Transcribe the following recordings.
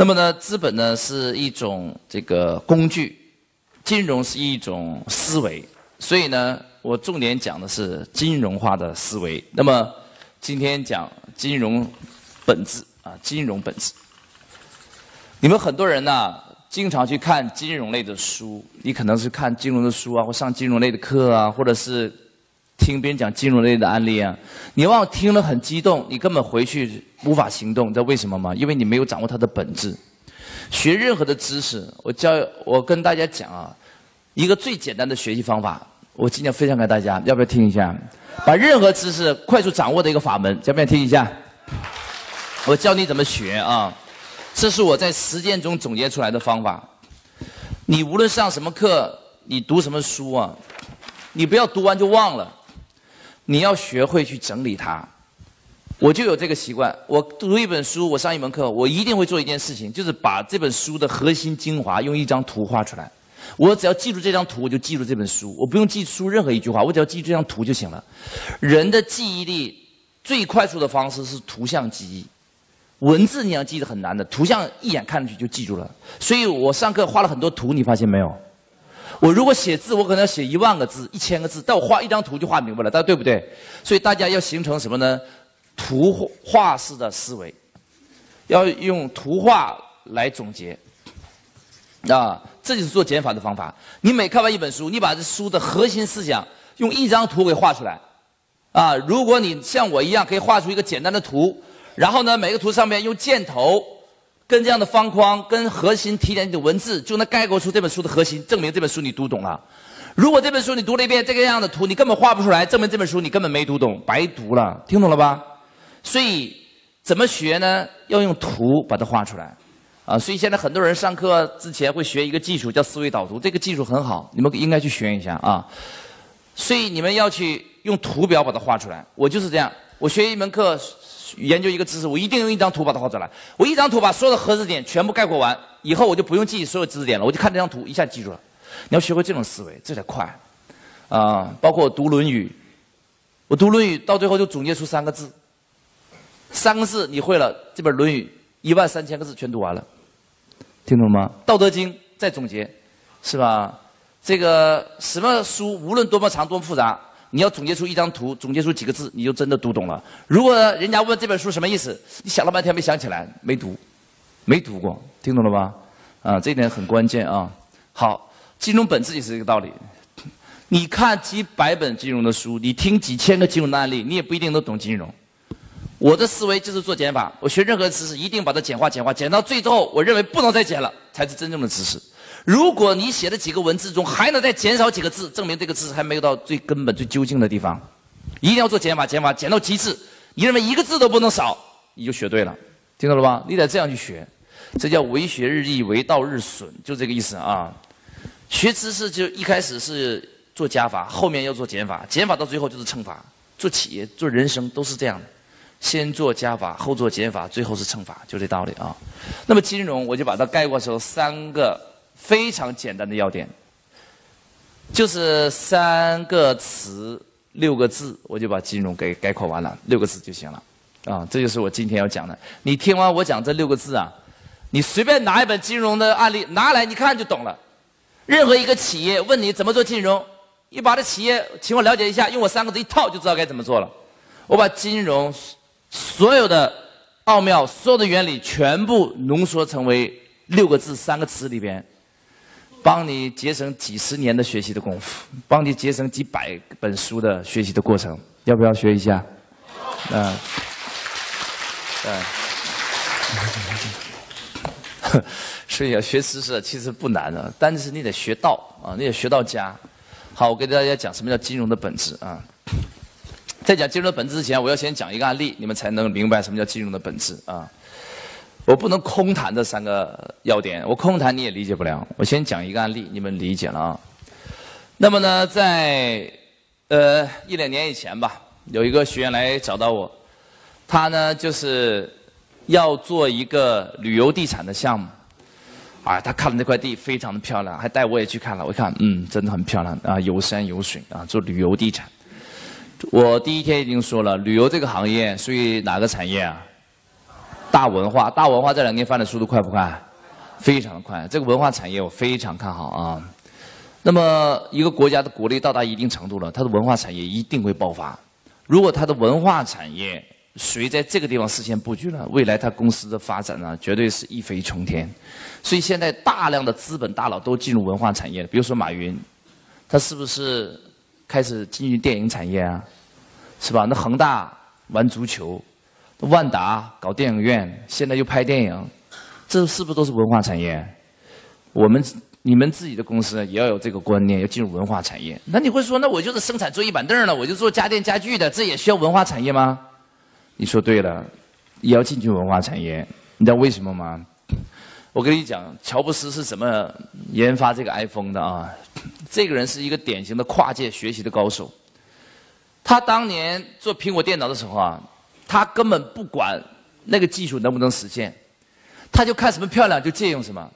那么呢，资本呢是一种这个工具，金融是一种思维，所以呢，我重点讲的是金融化的思维。那么今天讲金融本质啊，金融本质。你们很多人呢，经常去看金融类的书，你可能是看金融的书啊，或上金融类的课啊，或者是。听别人讲金融类的案例啊，你往往听了很激动，你根本回去无法行动，你知道为什么吗？因为你没有掌握它的本质。学任何的知识，我教我跟大家讲啊，一个最简单的学习方法，我今天分享给大家，要不要听一下？把任何知识快速掌握的一个法门，要不要听一下？我教你怎么学啊，这是我在实践中总结出来的方法。你无论上什么课，你读什么书啊，你不要读完就忘了。你要学会去整理它，我就有这个习惯。我读一本书，我上一门课，我一定会做一件事情，就是把这本书的核心精华用一张图画出来。我只要记住这张图，我就记住这本书。我不用记书任何一句话，我只要记住这张图就行了。人的记忆力最快速的方式是图像记忆，文字你要记得很难的，图像一眼看上去就记住了。所以我上课画了很多图，你发现没有？我如果写字，我可能要写一万个字、一千个字，但我画一张图就画明白了，大家对不对？所以大家要形成什么呢？图画式的思维，要用图画来总结，啊，这就是做减法的方法。你每看完一本书，你把这书的核心思想用一张图给画出来，啊，如果你像我一样可以画出一个简单的图，然后呢，每个图上面用箭头。跟这样的方框，跟核心提点的文字，就能概括出这本书的核心，证明这本书你读懂了。如果这本书你读了一遍，这个样的图你根本画不出来，证明这本书你根本没读懂，白读了。听懂了吧？所以怎么学呢？要用图把它画出来。啊，所以现在很多人上课之前会学一个技术叫思维导图，这个技术很好，你们应该去学一下啊。所以你们要去用图表把它画出来。我就是这样，我学一门课。研究一个知识，我一定用一张图把它画出来。我一张图把所有的核知点全部概括完，以后我就不用记所有知识点了，我就看这张图，一下记住了。你要学会这种思维，这才快。啊，包括读《论语》，我读《论语》到最后就总结出三个字，三个字你会了，这本《论语》一万三千个字全读完了，听懂吗？《道德经》再总结，是吧？这个什么书，无论多么长多么复杂。你要总结出一张图，总结出几个字，你就真的读懂了。如果人家问这本书什么意思，你想了半天没想起来，没读，没读过，听懂了吧？啊，这点很关键啊。好，金融本质也是这个道理。你看几百本金融的书，你听几千个金融的案例，你也不一定能懂金融。我的思维就是做减法，我学任何知识一定把它简化、简化、减到最后，我认为不能再减了，才是真正的知识。如果你写的几个文字中还能再减少几个字，证明这个字还没有到最根本、最究竟的地方。一定要做减法，减法减到极致。你认为一个字都不能少，你就学对了，听到了吧？你得这样去学，这叫为学日益，为道日损，就这个意思啊。学知识就一开始是做加法，后面要做减法，减法到最后就是乘法。做企业、做人生都是这样的，先做加法，后做减法，最后是乘法，就这道理啊。那么金融，我就把它概括成三个。非常简单的要点，就是三个词六个字，我就把金融给概括完了，六个字就行了。啊，这就是我今天要讲的。你听完我讲这六个字啊，你随便拿一本金融的案例拿来，你看就懂了。任何一个企业问你怎么做金融，你把这企业请我了解一下，用我三个字一套就知道该怎么做了。我把金融所有的奥妙、所有的原理全部浓缩成为六个字、三个词里边。帮你节省几十年的学习的功夫，帮你节省几百本书的学习的过程，要不要学一下？嗯，对，所以要学知识其实不难的，但是你得学到啊，你得学到家。好，我给大家讲什么叫金融的本质啊。在讲金融的本质之前，我要先讲一个案例，你们才能明白什么叫金融的本质啊。我不能空谈这三个要点，我空谈你也理解不了。我先讲一个案例，你们理解了啊。那么呢，在呃一两年以前吧，有一个学员来找到我，他呢就是要做一个旅游地产的项目，啊，他看了那块地非常的漂亮，还带我也去看了。我一看，嗯，真的很漂亮啊，有山有水啊，做旅游地产。我第一天已经说了，旅游这个行业属于哪个产业啊？大文化，大文化这两年发展速度快不快？非常快。这个文化产业我非常看好啊。那么一个国家的国力到达一定程度了，它的文化产业一定会爆发。如果它的文化产业谁在这个地方事先布局了，未来它公司的发展呢，绝对是一飞冲天。所以现在大量的资本大佬都进入文化产业了，比如说马云，他是不是开始进入电影产业啊？是吧？那恒大玩足球，万达搞电影院，现在又拍电影，这是不是都是文化产业？我们。你们自己的公司也要有这个观念，要进入文化产业。那你会说，那我就是生产桌椅板凳的，我就做家电家具的，这也需要文化产业吗？你说对了，也要进军文化产业。你知道为什么吗？我跟你讲，乔布斯是怎么研发这个 iPhone 的啊？这个人是一个典型的跨界学习的高手。他当年做苹果电脑的时候啊，他根本不管那个技术能不能实现，他就看什么漂亮就借用什么。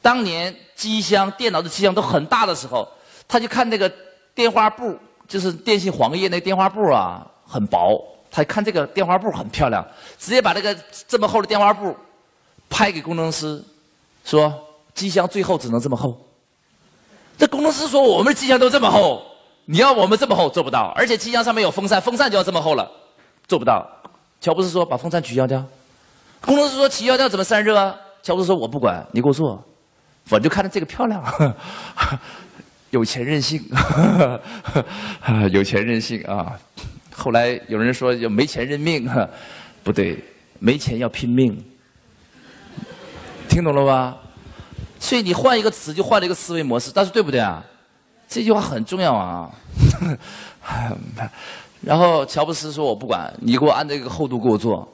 当年机箱、电脑的机箱都很大的时候，他就看那个电话簿，就是电信黄页那电话簿啊，很薄。他看这个电话簿很漂亮，直接把这个这么厚的电话簿拍给工程师，说机箱最后只能这么厚。这工程师说我们的机箱都这么厚，你要我们这么厚做不到，而且机箱上面有风扇，风扇就要这么厚了，做不到。乔布斯说把风扇取消掉，工程师说取消掉怎么散热啊？乔布斯说我不管你给我做。我就看着这个漂亮，有钱任性，有钱任性啊！后来有人说要没钱认命，不对，没钱要拼命，听懂了吧？所以你换一个词，就换了一个思维模式，但是对不对啊？这句话很重要啊！然后乔布斯说：“我不管你给我按这个厚度给我做。”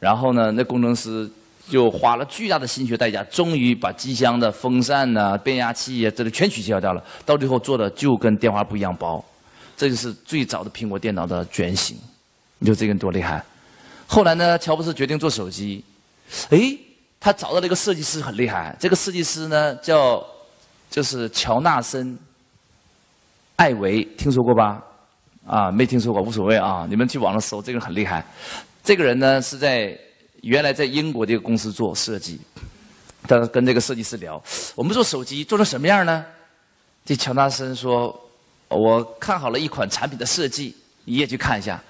然后呢，那工程师。就花了巨大的心血代价，终于把机箱的风扇呐、变压器呀，这里全取消掉了。到最后做的就跟电话簿一样薄，这就是最早的苹果电脑的原型。你说这个人多厉害？后来呢，乔布斯决定做手机，哎，他找到了一个设计师很厉害。这个设计师呢叫就是乔纳森·艾维，听说过吧？啊，没听说过，无所谓啊。你们去网上搜，这个人很厉害。这个人呢是在。原来在英国的一个公司做设计，他跟这个设计师聊，我们做手机做成什么样呢？这乔纳森说，我看好了一款产品的设计，你也去看一下，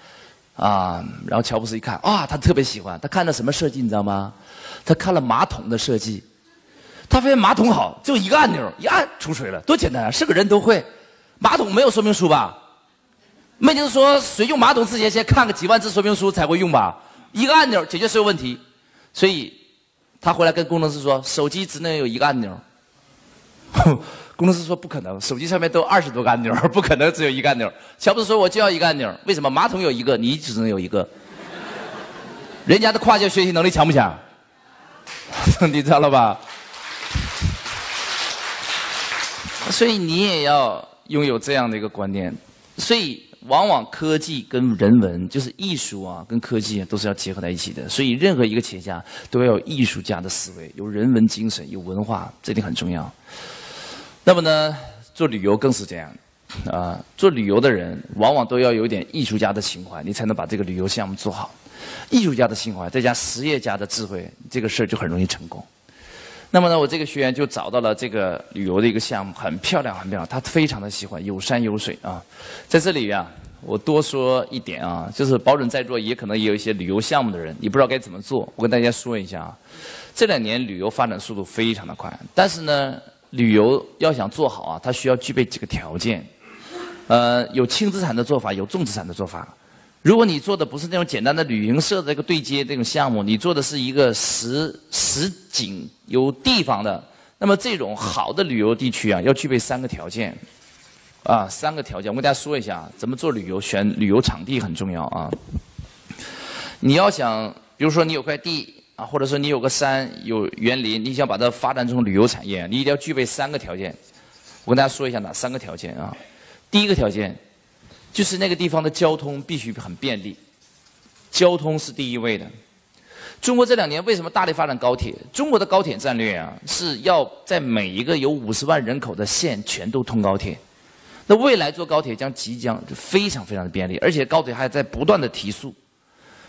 啊，然后乔布斯一看，啊，他特别喜欢，他看了什么设计你知道吗？他看了马桶的设计，他发现马桶好，就一个按钮，一按出水了，多简单啊，是个人都会。马桶没有说明书吧？没听说谁用马桶之前先看个几万字说明书才会用吧？一个按钮解决所有问题，所以他回来跟工程师说：“手机只能有一个按钮。”工程师说：“不可能，手机上面都二十多个按钮，不可能只有一个按钮。”乔布斯说：“我就要一个按钮，为什么？马桶有一个，你只能有一个。人家的跨界学习能力强不强？你知道了吧？所以你也要拥有这样的一个观念，所以。”往往科技跟人文，就是艺术啊，跟科技都是要结合在一起的。所以，任何一个企业家都要有艺术家的思维，有人文精神，有文化，这点很重要。那么呢，做旅游更是这样，啊，做旅游的人往往都要有点艺术家的情怀，你才能把这个旅游项目做好。艺术家的情怀再加实业家的智慧，这个事儿就很容易成功。那么呢，我这个学员就找到了这个旅游的一个项目，很漂亮，很漂亮。他非常的喜欢有山有水啊。在这里呀，我多说一点啊，就是保准在座也可能也有一些旅游项目的人，你不知道该怎么做。我跟大家说一下啊，这两年旅游发展速度非常的快，但是呢，旅游要想做好啊，它需要具备几个条件。呃，有轻资产的做法，有重资产的做法。如果你做的不是那种简单的旅行社的这个对接这种项目，你做的是一个实实景有地方的，那么这种好的旅游地区啊，要具备三个条件，啊，三个条件，我跟大家说一下，怎么做旅游，选旅游场地很重要啊。你要想，比如说你有块地啊，或者说你有个山有园林，你想把它发展成旅游产业，你一定要具备三个条件。我跟大家说一下哪三个条件啊？第一个条件。就是那个地方的交通必须很便利，交通是第一位的。中国这两年为什么大力发展高铁？中国的高铁战略啊，是要在每一个有五十万人口的县全都通高铁。那未来坐高铁将即将非常非常的便利，而且高铁还在不断的提速。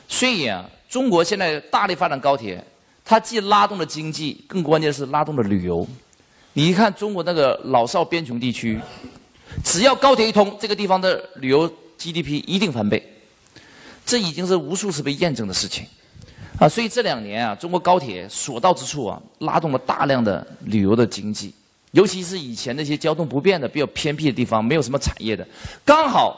所以啊，中国现在大力发展高铁，它既拉动了经济，更关键是拉动了旅游。你一看中国那个老少边穷地区，只要高铁一通，这个地方的旅游 GDP 一定翻倍，这已经是无数次被验证的事情。啊，所以这两年啊，中国高铁所到之处啊，拉动了大量的旅游的经济，尤其是以前那些交通不便的、比较偏僻的地方，没有什么产业的，刚好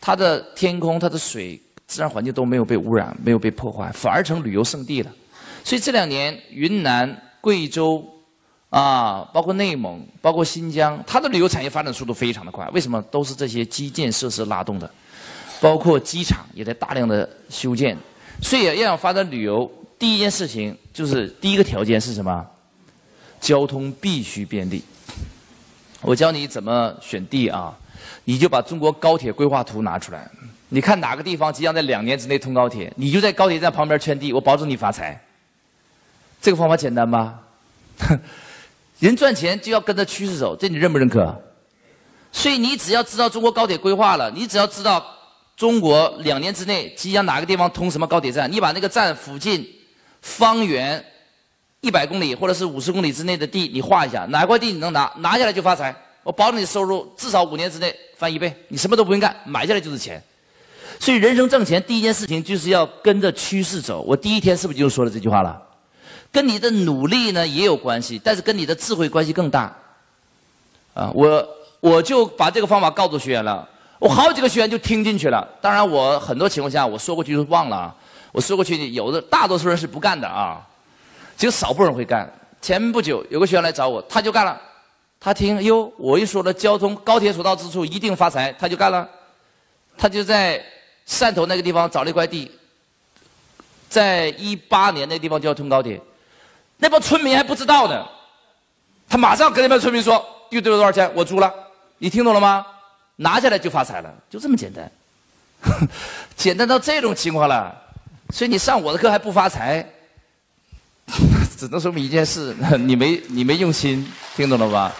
它的天空、它的水、自然环境都没有被污染、没有被破坏，反而成旅游胜地了。所以这两年，云南、贵州啊，包括内蒙、包括新疆，它的旅游产业发展速度非常的快。为什么？都是这些基建设施拉动的，包括机场也在大量的修建。所以要想发展旅游，第一件事情就是第一个条件是什么？交通必须便利。我教你怎么选地啊，你就把中国高铁规划图拿出来，你看哪个地方即将在两年之内通高铁，你就在高铁站旁边圈地，我保证你发财。这个方法简单吧？人赚钱就要跟着趋势走，这你认不认可？所以你只要知道中国高铁规划了，你只要知道。中国两年之内即将哪个地方通什么高铁站？你把那个站附近方圆一百公里或者是五十公里之内的地你画一下，哪块地你能拿？拿下来就发财，我保证你收入至少五年之内翻一倍，你什么都不用干，买下来就是钱。所以人生挣钱第一件事情就是要跟着趋势走。我第一天是不是就说了这句话了？跟你的努力呢也有关系，但是跟你的智慧关系更大。啊，我我就把这个方法告诉学员了。我好几个学员就听进去了，当然我很多情况下我说过去就忘了，我说过去有的大多数人是不干的啊，只有少部分人会干。前不久有个学员来找我，他就干了，他听哟，我一说了交通高铁所到之处一定发财，他就干了，他就在汕头那个地方找了一块地，在一八年那地方就要通高铁，那帮村民还不知道呢，他马上跟那帮村民说，又得了多少钱？我租了，你听懂了吗？拿下来就发财了，就这么简单，简单到这种情况了。所以你上我的课还不发财，只能说明一件事：你没你没用心，听懂了吧？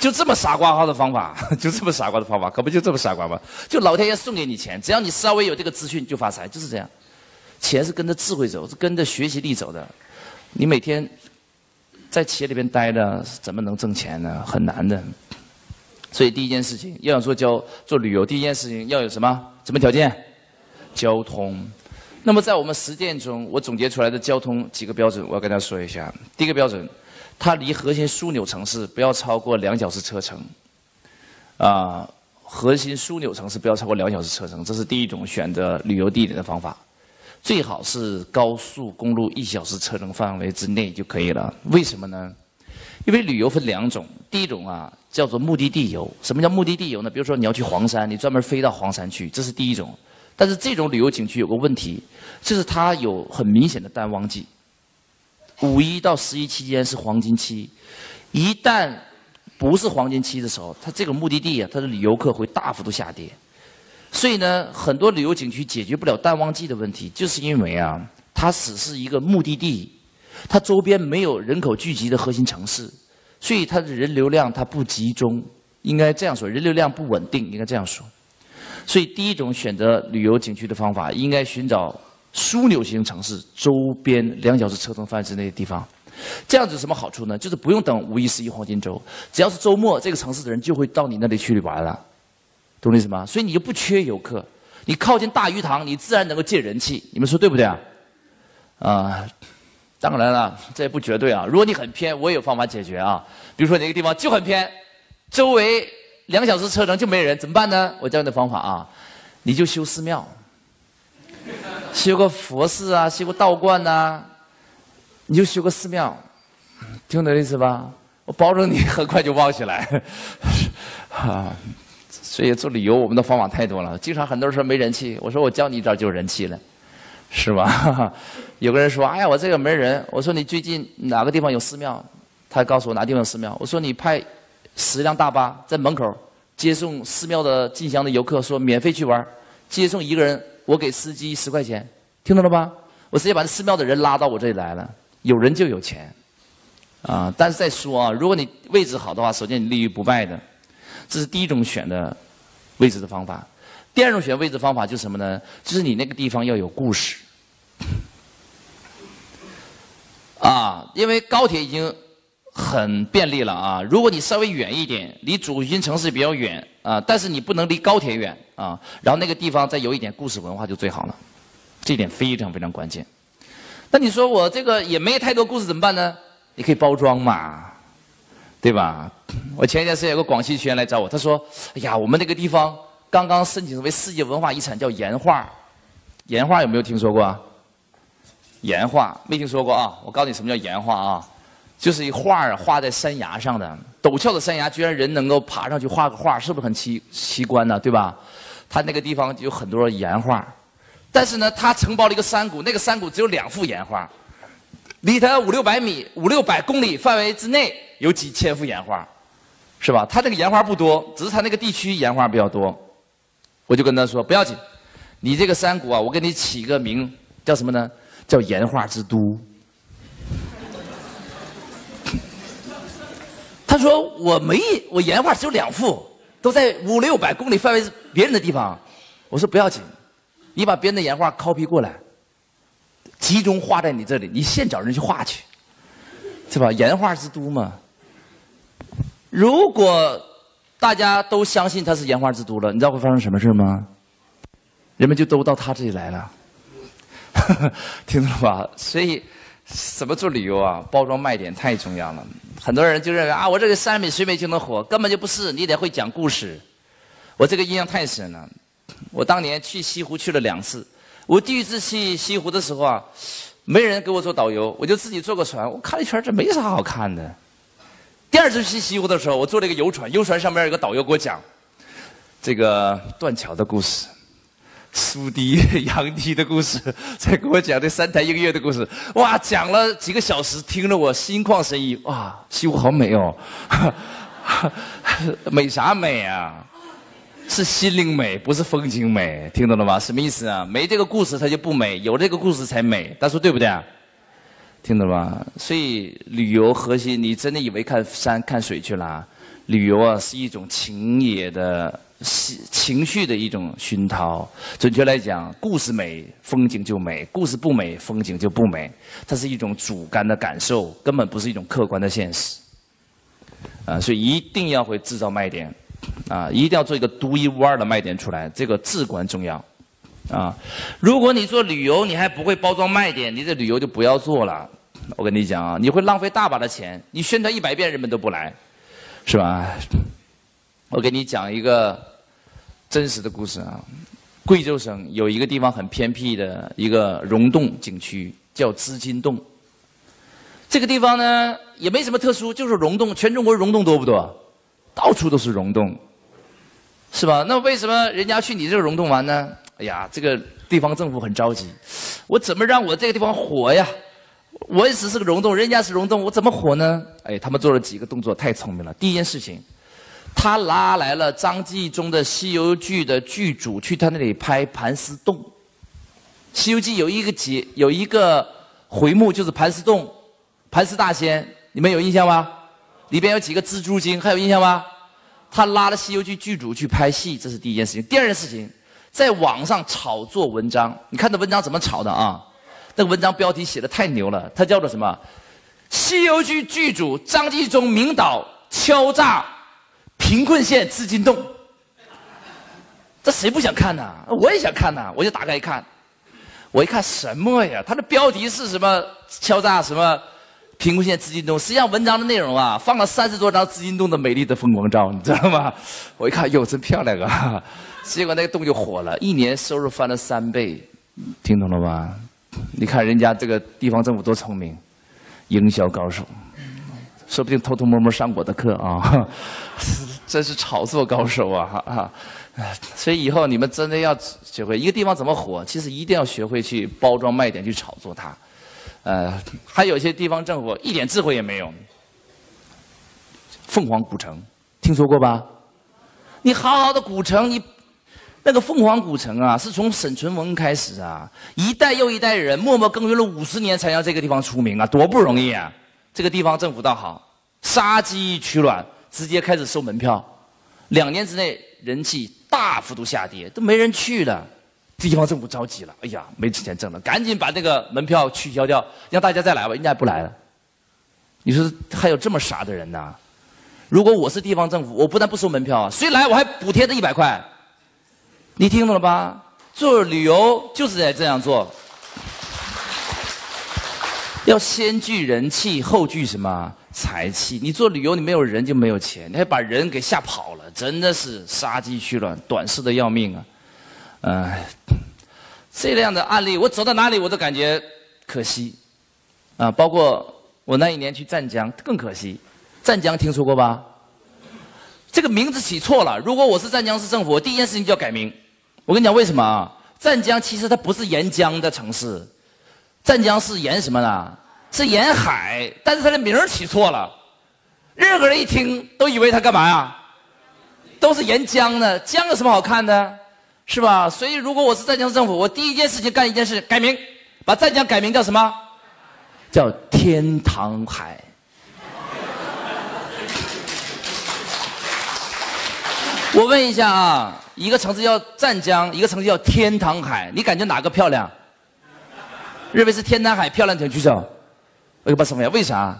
就这么傻瓜号的方法，就这么傻瓜的方法，可不就这么傻瓜吗？就老天爷送给你钱，只要你稍微有这个资讯就发财，就是这样。钱是跟着智慧走，是跟着学习力走的。你每天在企业里边待着，怎么能挣钱呢？很难的。所以第一件事情，要想做交做旅游，第一件事情要有什么？什么条件？交通。那么在我们实践中，我总结出来的交通几个标准，我要跟大家说一下。第一个标准，它离核心枢纽城市不要超过两小时车程。啊，核心枢纽城市不要超过两小时车程，这是第一种选择旅游地点的方法。最好是高速公路一小时车程范围之内就可以了。为什么呢？因为旅游分两种，第一种啊。叫做目的地游。什么叫目的地游呢？比如说你要去黄山，你专门飞到黄山去，这是第一种。但是这种旅游景区有个问题，就是它有很明显的淡旺季。五一到十一期间是黄金期，一旦不是黄金期的时候，它这个目的地啊，它的旅游客会大幅度下跌。所以呢，很多旅游景区解决不了淡旺季的问题，就是因为啊，它只是一个目的地，它周边没有人口聚集的核心城市。所以它的人流量它不集中，应该这样说，人流量不稳定，应该这样说。所以第一种选择旅游景区的方法，应该寻找枢纽型城市周边两小时车程范围之内的地方。这样子什么好处呢？就是不用等五一、十一黄金周，只要是周末，这个城市的人就会到你那里去玩了，懂我意思吗？所以你就不缺游客，你靠近大鱼塘，你自然能够借人气。你们说对不对啊？啊。当然了，这也不绝对啊。如果你很偏，我也有方法解决啊。比如说哪个地方就很偏，周围两小时车程就没人，怎么办呢？我教你的方法啊，你就修寺庙，修个佛寺啊，修个道观呐，你就修个寺庙，听懂意思吧？我保证你很快就旺起来。啊，所以做旅游我们的方法太多了。经常很多人说没人气，我说我教你一招就有人气了。是吧？有个人说：“哎呀，我这个没人。”我说：“你最近哪个地方有寺庙？”他告诉我哪地方有寺庙。我说：“你派十辆大巴在门口接送寺庙的进香的游客，说免费去玩，接送一个人，我给司机十块钱，听懂了吧？我直接把寺庙的人拉到我这里来了。有人就有钱，啊！但是再说啊，如果你位置好的话，首先你立于不败的，这是第一种选的位置的方法。第二种选位置方法就是什么呢？就是你那个地方要有故事。啊，因为高铁已经很便利了啊。如果你稍微远一点，离主心城市比较远啊，但是你不能离高铁远啊。然后那个地方再有一点故事文化就最好了，这点非常非常关键。那你说我这个也没太多故事怎么办呢？你可以包装嘛，对吧？我前一段时间有个广西学员来找我，他说：“哎呀，我们那个地方刚刚申请为世界文化遗产，叫岩画。岩画有没有听说过？”？岩画没听说过啊！我告诉你什么叫岩画啊，就是一画儿画在山崖上的陡峭的山崖，居然人能够爬上去画个画，是不是很奇奇观呢？对吧？他那个地方有很多岩画，但是呢，他承包了一个山谷，那个山谷只有两幅岩画，离他五六百米、五六百公里范围之内有几千幅岩画，是吧？他那个岩画不多，只是他那个地区岩画比较多。我就跟他说不要紧，你这个山谷啊，我给你起个名叫什么呢？叫岩画之都。他说：“我没，我岩画只有两幅，都在五六百公里范围别人的地方。”我说：“不要紧，你把别人的岩画 copy 过来，集中画在你这里，你现找人去画去，是吧？岩画之都嘛。如果大家都相信他是岩画之都了，你知道会发生什么事吗？人们就都到他这里来了。”听懂了吧？所以怎么做旅游啊？包装卖点太重要了。很多人就认为啊，我这个山美水美就能火，根本就不是。你得会讲故事。我这个印象太深了。我当年去西湖去了两次。我第一次去西湖的时候啊，没人给我做导游，我就自己坐个船。我看了一圈，这没啥好看的。第二次去西湖的时候，我坐了一个游船，游船上面有个导游给我讲这个断桥的故事。苏堤、杨堤的故事，再给我讲这三台音乐的故事，哇，讲了几个小时，听了我心旷神怡。哇，西湖好美哦，美啥美啊？是心灵美，不是风景美，听懂了吗？什么意思啊？没这个故事它就不美，有这个故事才美。大叔对不对？啊听懂了吧？所以旅游核心，你真的以为看山看水去了？旅游啊，是一种情野的。情情绪的一种熏陶，准确来讲，故事美，风景就美；故事不美，风景就不美。它是一种主观的感受，根本不是一种客观的现实。啊，所以一定要会制造卖点，啊，一定要做一个独一无二的卖点出来，这个至关重要。啊，如果你做旅游，你还不会包装卖点，你这旅游就不要做了。我跟你讲啊，你会浪费大把的钱，你宣传一百遍，人们都不来，是吧？我给你讲一个。真实的故事啊，贵州省有一个地方很偏僻的一个溶洞景区，叫织金洞。这个地方呢也没什么特殊，就是溶洞。全中国溶洞多不多？到处都是溶洞，是吧？那为什么人家去你这溶洞玩呢？哎呀，这个地方政府很着急，我怎么让我这个地方火呀？我也只是个溶洞，人家是溶洞，我怎么火呢？哎，他们做了几个动作，太聪明了。第一件事情。他拉来了张纪中的《西游记》的剧组去他那里拍盘丝洞，《西游记》有一个节有一个回目就是盘丝洞，盘丝大仙，你们有印象吗？里边有几个蜘蛛精，还有印象吗？他拉了《西游记》剧组去拍戏，这是第一件事情。第二件事情，在网上炒作文章，你看这文章怎么炒的啊？那个文章标题写的太牛了，它叫做什么？《西游记》剧组张纪中明导敲诈。贫困县资金洞，这谁不想看呢？我也想看呢！我就打开一看，我一看什么呀？它的标题是什么？敲诈什么？贫困县资金洞。实际上文章的内容啊，放了三十多张资金洞的美丽的风光照，你知道吗？我一看，哟，真漂亮啊！结果那个洞就火了，一年收入翻了三倍，听懂了吧？你看人家这个地方政府多聪明，营销高手。说不定偷偷摸摸上我的课啊，真是炒作高手啊！哈，所以以后你们真的要学会一个地方怎么火，其实一定要学会去包装卖点，去炒作它。呃，还有些地方政府一点智慧也没有。凤凰古城听说过吧？你好好的古城，你那个凤凰古城啊，是从沈从文开始啊，一代又一代人默默耕耘了五十年，才让这个地方出名啊，多不容易啊！这个地方政府倒好，杀鸡取卵，直接开始收门票，两年之内人气大幅度下跌，都没人去了。地方政府着急了，哎呀，没钱挣了，赶紧把这个门票取消掉，让大家再来吧。人家不来了。你说还有这么傻的人呢？如果我是地方政府，我不但不收门票啊，谁来我还补贴他一百块。你听懂了吧？做旅游就是得这样做，要先聚人气，后聚什么财气？你做旅游，你没有人就没有钱，你还把人给吓跑了，真的是杀鸡取卵，短视的要命啊！哎，这样的案例，我走到哪里我都感觉可惜，啊，包括我那一年去湛江更可惜。湛江听说过吧？这个名字起错了。如果我是湛江市政府，我第一件事情就要改名。我跟你讲为什么啊？湛江其实它不是沿江的城市，湛江是沿什么呢？是沿海，但是它的名儿起错了。任何人一听都以为它干嘛呀？都是沿江的，江有什么好看的？是吧？所以，如果我是湛江政府，我第一件事情干一件事，改名，把湛江改名叫什么？叫天堂海。我问一下啊，一个城市叫湛江，一个城市叫天堂海，你感觉哪个漂亮？认为是天堂海漂亮，请举手。我给把什么呀？为啥？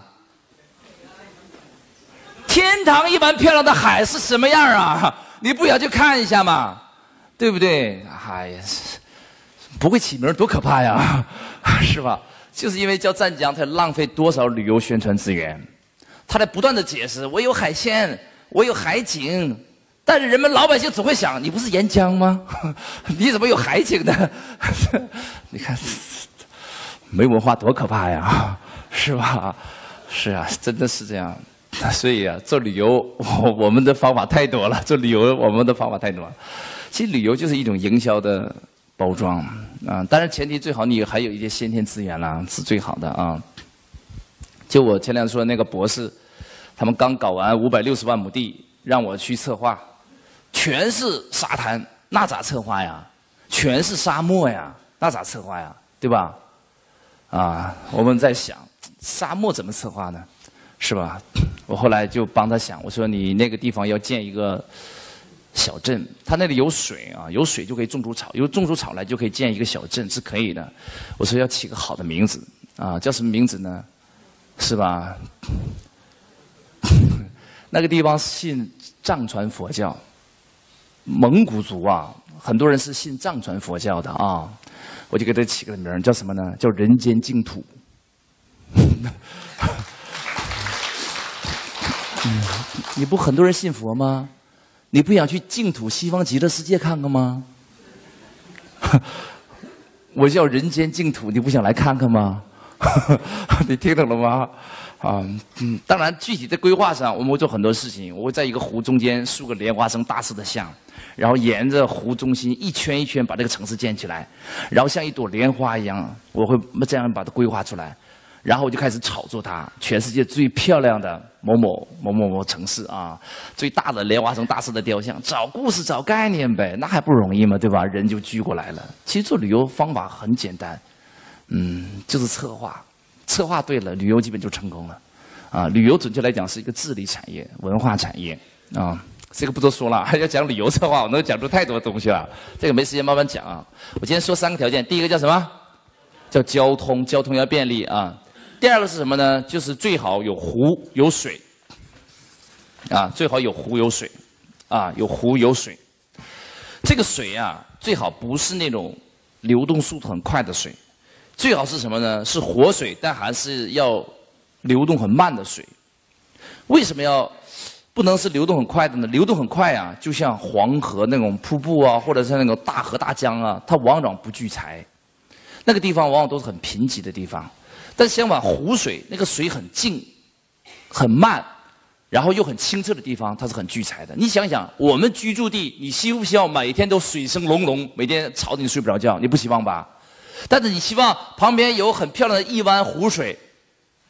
天堂一般漂亮的海是什么样啊？你不想去看一下吗？对不对？哎呀，不会起名多可怕呀，是吧？就是因为叫湛江，才浪费多少旅游宣传资源。他在不断的解释，我有海鲜，我有海景，但是人们老百姓只会想，你不是沿江吗？你怎么有海景呢？你看，没文化多可怕呀，是吧？是啊，真的是这样。所以啊，做旅游，我我们的方法太多了。做旅游，我们的方法太多了。其实旅游就是一种营销的包装啊，当然前提最好你还有一些先天资源啦，是最好的啊。就我前两天说的那个博士，他们刚搞完五百六十万亩地，让我去策划，全是沙滩，那咋策划呀？全是沙漠呀，那咋策划呀？对吧？啊，我们在想，沙漠怎么策划呢？是吧？我后来就帮他想，我说你那个地方要建一个。小镇，他那里有水啊，有水就可以种出草，有种出草来就可以建一个小镇，是可以的。我说要起个好的名字啊，叫什么名字呢？是吧？那个地方信藏传佛教，蒙古族啊，很多人是信藏传佛教的啊。我就给他起个名叫什么呢？叫人间净土。你不很多人信佛吗？你不想去净土西方极乐世界看看吗？我叫人间净土，你不想来看看吗？你听懂了吗？啊，嗯，当然具体的规划上，我们会做很多事情。我会在一个湖中间竖个莲花生大师的像，然后沿着湖中心一圈一圈把这个城市建起来，然后像一朵莲花一样，我会这样把它规划出来。然后我就开始炒作它，全世界最漂亮的某某某某某城市啊，最大的莲花生大师的雕像，找故事找概念呗，那还不容易吗？对吧？人就聚过来了。其实做旅游方法很简单，嗯，就是策划，策划对了，旅游基本就成功了。啊，旅游准确来讲是一个治理产业、文化产业啊，这个不多说了，还 要讲旅游策划，我能讲出太多东西了。这个没时间慢慢讲啊。我今天说三个条件，第一个叫什么？叫交通，交通要便利啊。第二个是什么呢？就是最好有湖有水，啊，最好有湖有水，啊，有湖有水。这个水啊，最好不是那种流动速度很快的水，最好是什么呢？是活水，但还是要流动很慢的水。为什么要不能是流动很快的呢？流动很快啊，就像黄河那种瀑布啊，或者是那种大河大江啊，它往往不聚财，那个地方往往都是很贫瘠的地方。但相反，湖水那个水很静、很慢，然后又很清澈的地方，它是很聚财的。你想想，我们居住地，你希不希望每天都水声隆隆，每天吵得你睡不着觉？你不希望吧？但是你希望旁边有很漂亮的一湾湖水，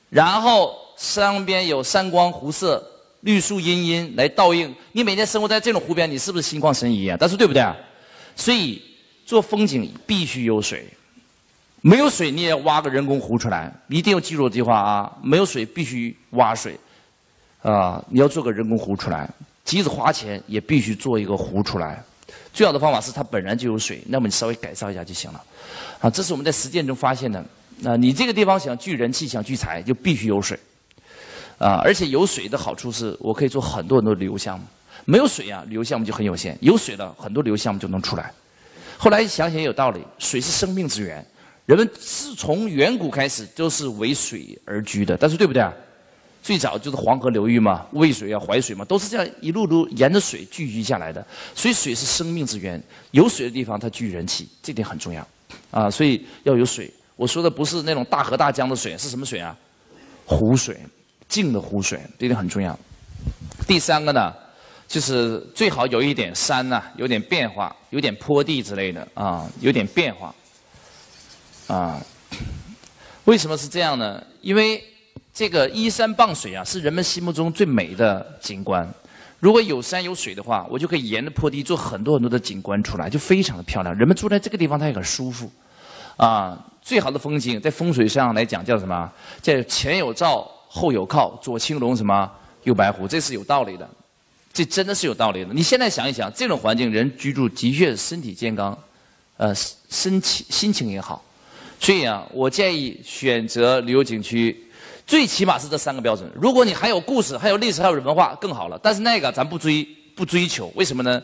然后山边有山光湖色、绿树茵茵来倒映。你每天生活在这种湖边，你是不是心旷神怡啊？但是对不对？所以做风景必须有水。没有水，你也挖个人工湖出来，一定要记住这句话啊！没有水，必须挖水，啊，你要做个人工湖出来，即使花钱也必须做一个湖出来。最好的方法是它本来就有水，那么你稍微改造一下就行了。啊，这是我们在实践中发现的。那你这个地方想聚人气、想聚财，就必须有水。啊，而且有水的好处是我可以做很多很多旅游项目。没有水啊，旅游项目就很有限；有水了，很多旅游项目就能出来。后来想想也有道理，水是生命之源，人们自从远古开始都是为水而居的。但是对不对啊？最早就是黄河流域嘛，渭水啊、淮水嘛，都是这样一路路沿着水聚集下来的。所以水是生命之源，有水的地方它聚人气，这点很重要。啊，所以要有水。我说的不是那种大河大江的水，是什么水啊？湖水，静的湖水，这点很重要。第三个呢，就是最好有一点山呐，有点变化，有点坡地之类的啊，有点变化。啊，为什么是这样呢？因为这个依山傍水啊，是人们心目中最美的景观。如果有山有水的话，我就可以沿着坡地做很多很多的景观出来，就非常的漂亮。人们住在这个地方，他也很舒服。啊，最好的风景在风水上来讲叫什么？叫前有照，后有靠，左青龙什么，右白虎，这是有道理的。这真的是有道理的。你现在想一想，这种环境人居住的确身体健康，呃，身情心情也好。所以啊，我建议选择旅游景区。最起码是这三个标准。如果你还有故事、还有历史、还有文化，更好了。但是那个咱不追、不追求，为什么呢？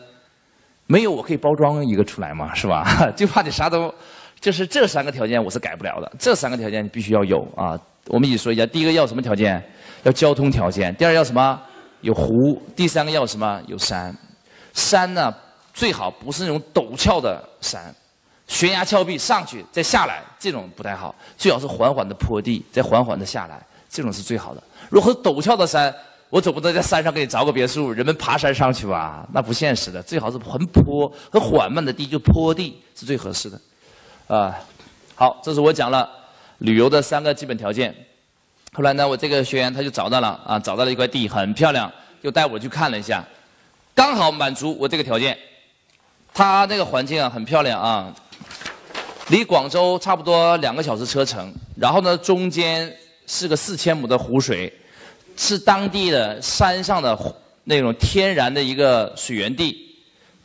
没有我可以包装一个出来嘛，是吧？就怕你啥都，就是这三个条件我是改不了的。这三个条件必须要有啊。我们一起说一下：第一个要什么条件？要交通条件。第二要什么？有湖。第三个要什么？有山。山呢，最好不是那种陡峭的山。悬崖峭壁上去再下来，这种不太好。最好是缓缓的坡地，再缓缓的下来，这种是最好的。如果陡峭的山，我总不能在山上给你凿个别墅，人们爬山上去吧，那不现实的。最好是很坡和缓慢的地，就坡地是最合适的。啊，好，这是我讲了旅游的三个基本条件。后来呢，我这个学员他就找到了啊，找到了一块地很漂亮，就带我去看了一下，刚好满足我这个条件。他那个环境啊，很漂亮啊。离广州差不多两个小时车程，然后呢，中间是个四千亩的湖水，是当地的山上的那种天然的一个水源地，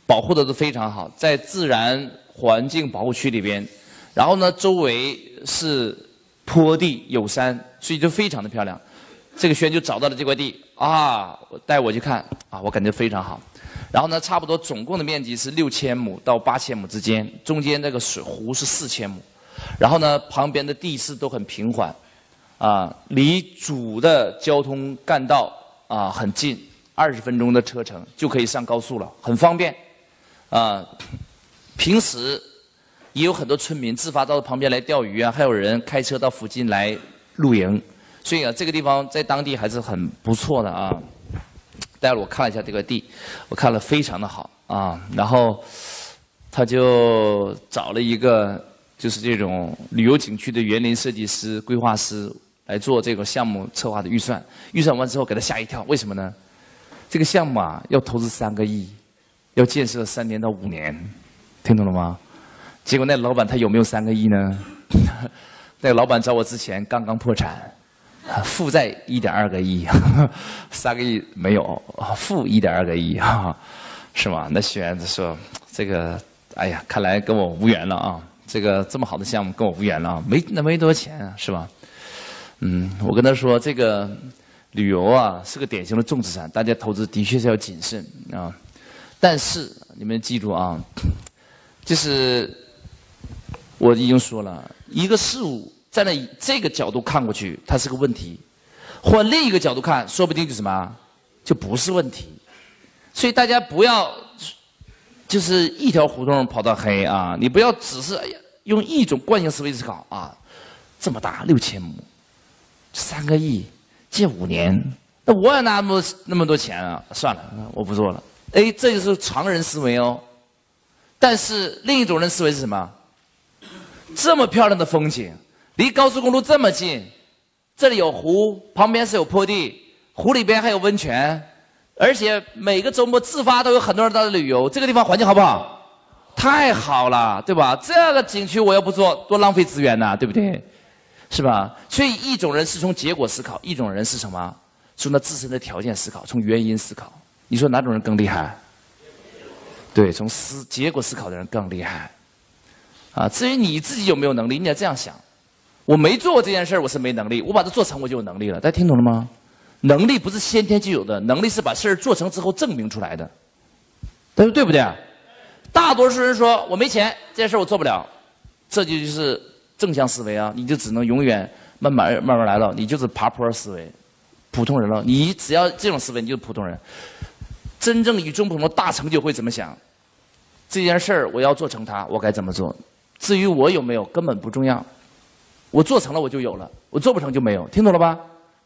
保护的都非常好，在自然环境保护区里边，然后呢，周围是坡地有山，所以就非常的漂亮。这个轩就找到了这块地啊，带我去看啊，我感觉非常好。然后呢，差不多总共的面积是六千亩到八千亩之间，中间那个水湖是四千亩，然后呢，旁边的地势都很平缓，啊，离主的交通干道啊很近，二十分钟的车程就可以上高速了，很方便，啊，平时也有很多村民自发到旁边来钓鱼啊，还有人开车到附近来露营，所以啊，这个地方在当地还是很不错的啊。带了我看了一下这个地，我看了非常的好啊，然后他就找了一个就是这种旅游景区的园林设计师、规划师来做这个项目策划的预算，预算完之后给他吓一跳，为什么呢？这个项目啊要投资三个亿，要建设三年到五年，听懂了吗？结果那老板他有没有三个亿呢？那个老板找我之前刚刚破产。负债一点二个亿，三个亿没有，负一点二个亿啊，是吗？那学员子说：“这个，哎呀，看来跟我无缘了啊！这个这么好的项目跟我无缘了，没那没多少钱，是吧？”嗯，我跟他说：“这个旅游啊，是个典型的重资产，大家投资的确是要谨慎啊。但是你们记住啊，就是我已经说了一个事物。”站在这个角度看过去，它是个问题；换另一个角度看，说不定就什么，就不是问题。所以大家不要就是一条胡同跑到黑啊！你不要只是用一种惯性思维思考啊！这么大六千亩，三个亿，借五年，那我也拿那么那么多钱啊！算了，我不做了。哎，这就是常人思维哦。但是另一种人思维是什么？这么漂亮的风景。离高速公路这么近，这里有湖，旁边是有坡地，湖里边还有温泉，而且每个周末自发都有很多人到这旅游。这个地方环境好不好？太好了，对吧？这个景区我要不做，多浪费资源呐，对不对？是吧？所以一种人是从结果思考，一种人是什么？从他自身的条件思考，从原因思考。你说哪种人更厉害？对，从思结果思考的人更厉害。啊，至于你自己有没有能力，你要这样想：我没做过这件事，我是没能力；我把它做成，我就有能力了。大家听懂了吗？能力不是先天就有的，能力是把事儿做成之后证明出来的。对对不对？大多数人说我没钱，这件事我做不了，这就就是正向思维啊！你就只能永远慢慢慢慢来了，你就是爬坡思维，普通人了。你只要这种思维，你就是普通人。真正与众不同的大成就会怎么想？这件事儿我要做成它，我该怎么做？至于我有没有，根本不重要。我做成了我就有了，我做不成就没有。听懂了吧？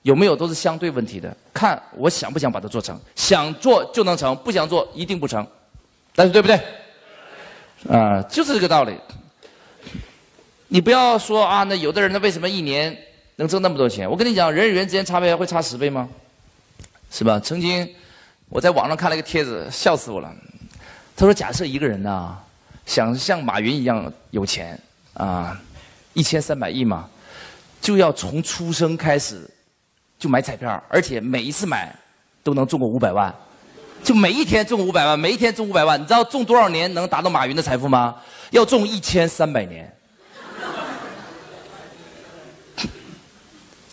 有没有都是相对问题的，看我想不想把它做成，想做就能成，不想做一定不成。但是对不对？啊，就是这个道理。你不要说啊，那有的人呢，为什么一年能挣那么多钱？我跟你讲，人与人之间差别会差十倍吗？是吧？曾经我在网上看了一个帖子，笑死我了。他说：“假设一个人呢，想像马云一样有钱啊，一千三百亿嘛，就要从出生开始就买彩票，而且每一次买都能中个五百万。”就每一天中五百万，每一天中五百万，你知道中多少年能达到马云的财富吗？要中一千三百年。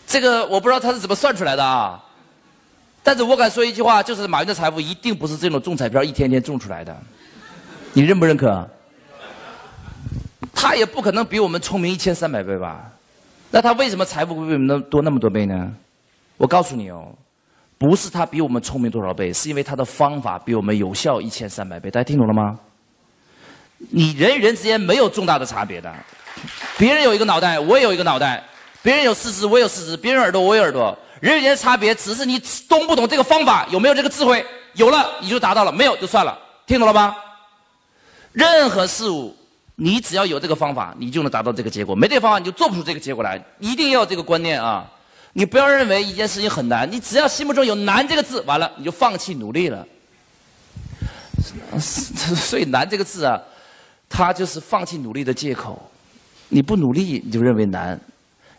这个我不知道他是怎么算出来的啊，但是我敢说一句话，就是马云的财富一定不是这种中彩票一天天中出来的。你认不认可？他也不可能比我们聪明一千三百倍吧？那他为什么财富会比我们多那么多倍呢？我告诉你哦。不是他比我们聪明多少倍，是因为他的方法比我们有效一千三百倍。大家听懂了吗？你人与人之间没有重大的差别的，别人有一个脑袋，我也有一个脑袋；别人有四肢，我有四肢；别人耳朵，我有耳朵。人与人的差别只是你懂不懂这个方法，有没有这个智慧？有了你就达到了，没有就算了。听懂了吗？任何事物，你只要有这个方法，你就能达到这个结果；没这个方法，你就做不出这个结果来。一定要有这个观念啊！你不要认为一件事情很难，你只要心目中有“难”这个字，完了你就放弃努力了。所以“难”这个字啊，它就是放弃努力的借口。你不努力，你就认为难。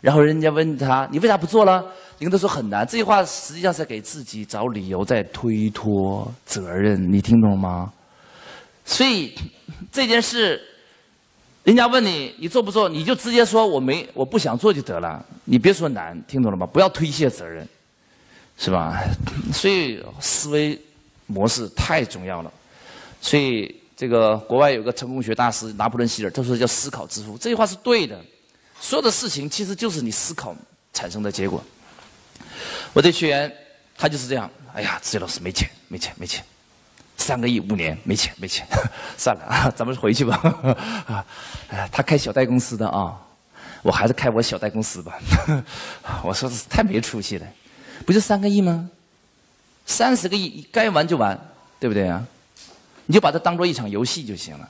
然后人家问他：“你为啥不做了？”你跟他说很难。这句话实际上是给自己找理由，在推脱责任。你听懂了吗？所以这件事。人家问你，你做不做？你就直接说我没，我不想做就得了。你别说难，听懂了吗？不要推卸责任，是吧？所以思维模式太重要了。所以这个国外有个成功学大师拿破仑希尔，他说叫思考致富，这句话是对的。所有的事情其实就是你思考产生的结果。我的学员他就是这样，哎呀，志杰老师没钱，没钱，没钱。三个亿五年没钱没钱，算了啊，咱们回去吧。啊，他开小贷公司的啊，我还是开我小贷公司吧。我说太没出息了，不就三个亿吗？三十个亿该玩就玩，对不对啊？你就把它当做一场游戏就行了。